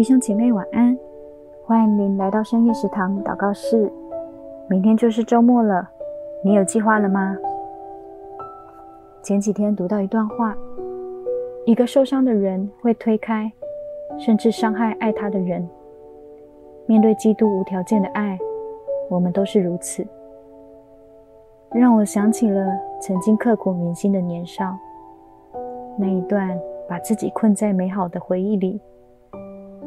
弟兄姐妹晚安，欢迎您来到深夜食堂祷告室。明天就是周末了，你有计划了吗？前几天读到一段话，一个受伤的人会推开，甚至伤害爱他的人。面对基督无条件的爱，我们都是如此。让我想起了曾经刻骨铭心的年少，那一段把自己困在美好的回忆里。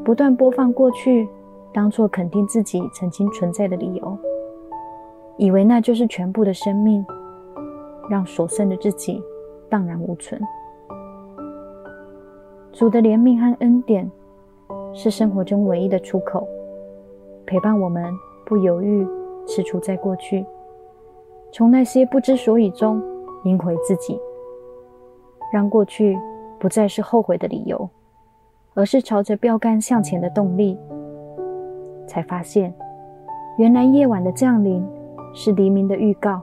不断播放过去，当作肯定自己曾经存在的理由，以为那就是全部的生命，让所剩的自己荡然无存。主的怜悯和恩典是生活中唯一的出口，陪伴我们不犹豫踟躕在过去，从那些不知所以中赢回自己，让过去不再是后悔的理由。而是朝着标杆向前的动力，才发现，原来夜晚的降临是黎明的预告。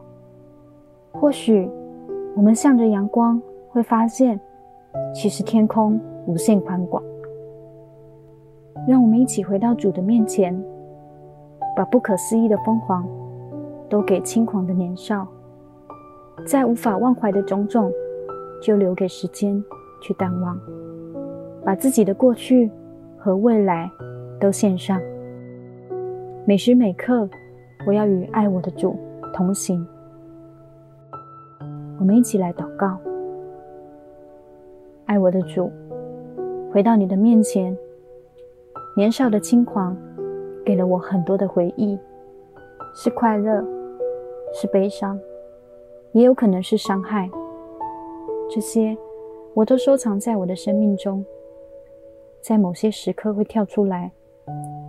或许我们向着阳光，会发现，其实天空无限宽广。让我们一起回到主的面前，把不可思议的疯狂都给轻狂的年少，在无法忘怀的种种，就留给时间去淡忘。把自己的过去和未来都献上，每时每刻，我要与爱我的主同行。我们一起来祷告：爱我的主，回到你的面前，年少的轻狂给了我很多的回忆，是快乐，是悲伤，也有可能是伤害。这些我都收藏在我的生命中。在某些时刻会跳出来，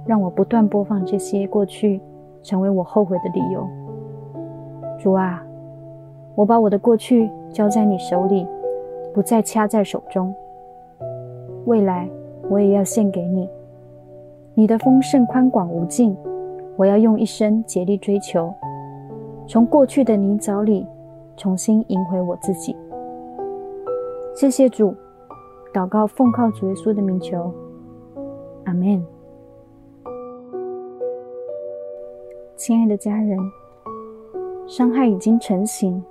让我不断播放这些过去，成为我后悔的理由。主啊，我把我的过去交在你手里，不再掐在手中。未来我也要献给你，你的丰盛宽广无尽，我要用一生竭力追求，从过去的泥沼里重新赢回我自己。谢谢主。祷告，奉靠主耶稣的名求，阿门。亲爱的家人，伤害已经成型，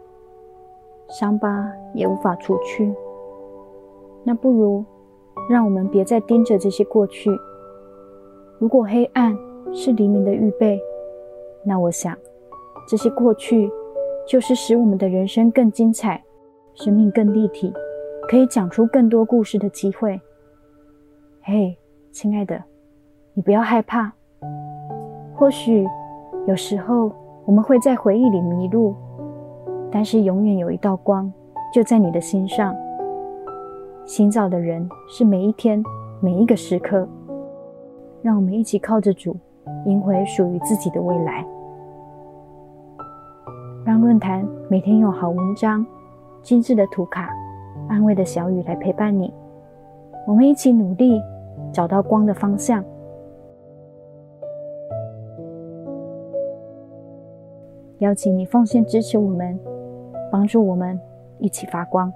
伤疤也无法除去。那不如让我们别再盯着这些过去。如果黑暗是黎明的预备，那我想，这些过去就是使我们的人生更精彩，生命更立体。可以讲出更多故事的机会。嘿，亲爱的，你不要害怕。或许有时候我们会在回忆里迷路，但是永远有一道光就在你的心上。行走的人是每一天每一个时刻。让我们一起靠着主，赢回属于自己的未来。让论坛每天有好文章、精致的图卡。安慰的小雨来陪伴你，我们一起努力找到光的方向。邀请你奉献支持我们，帮助我们一起发光。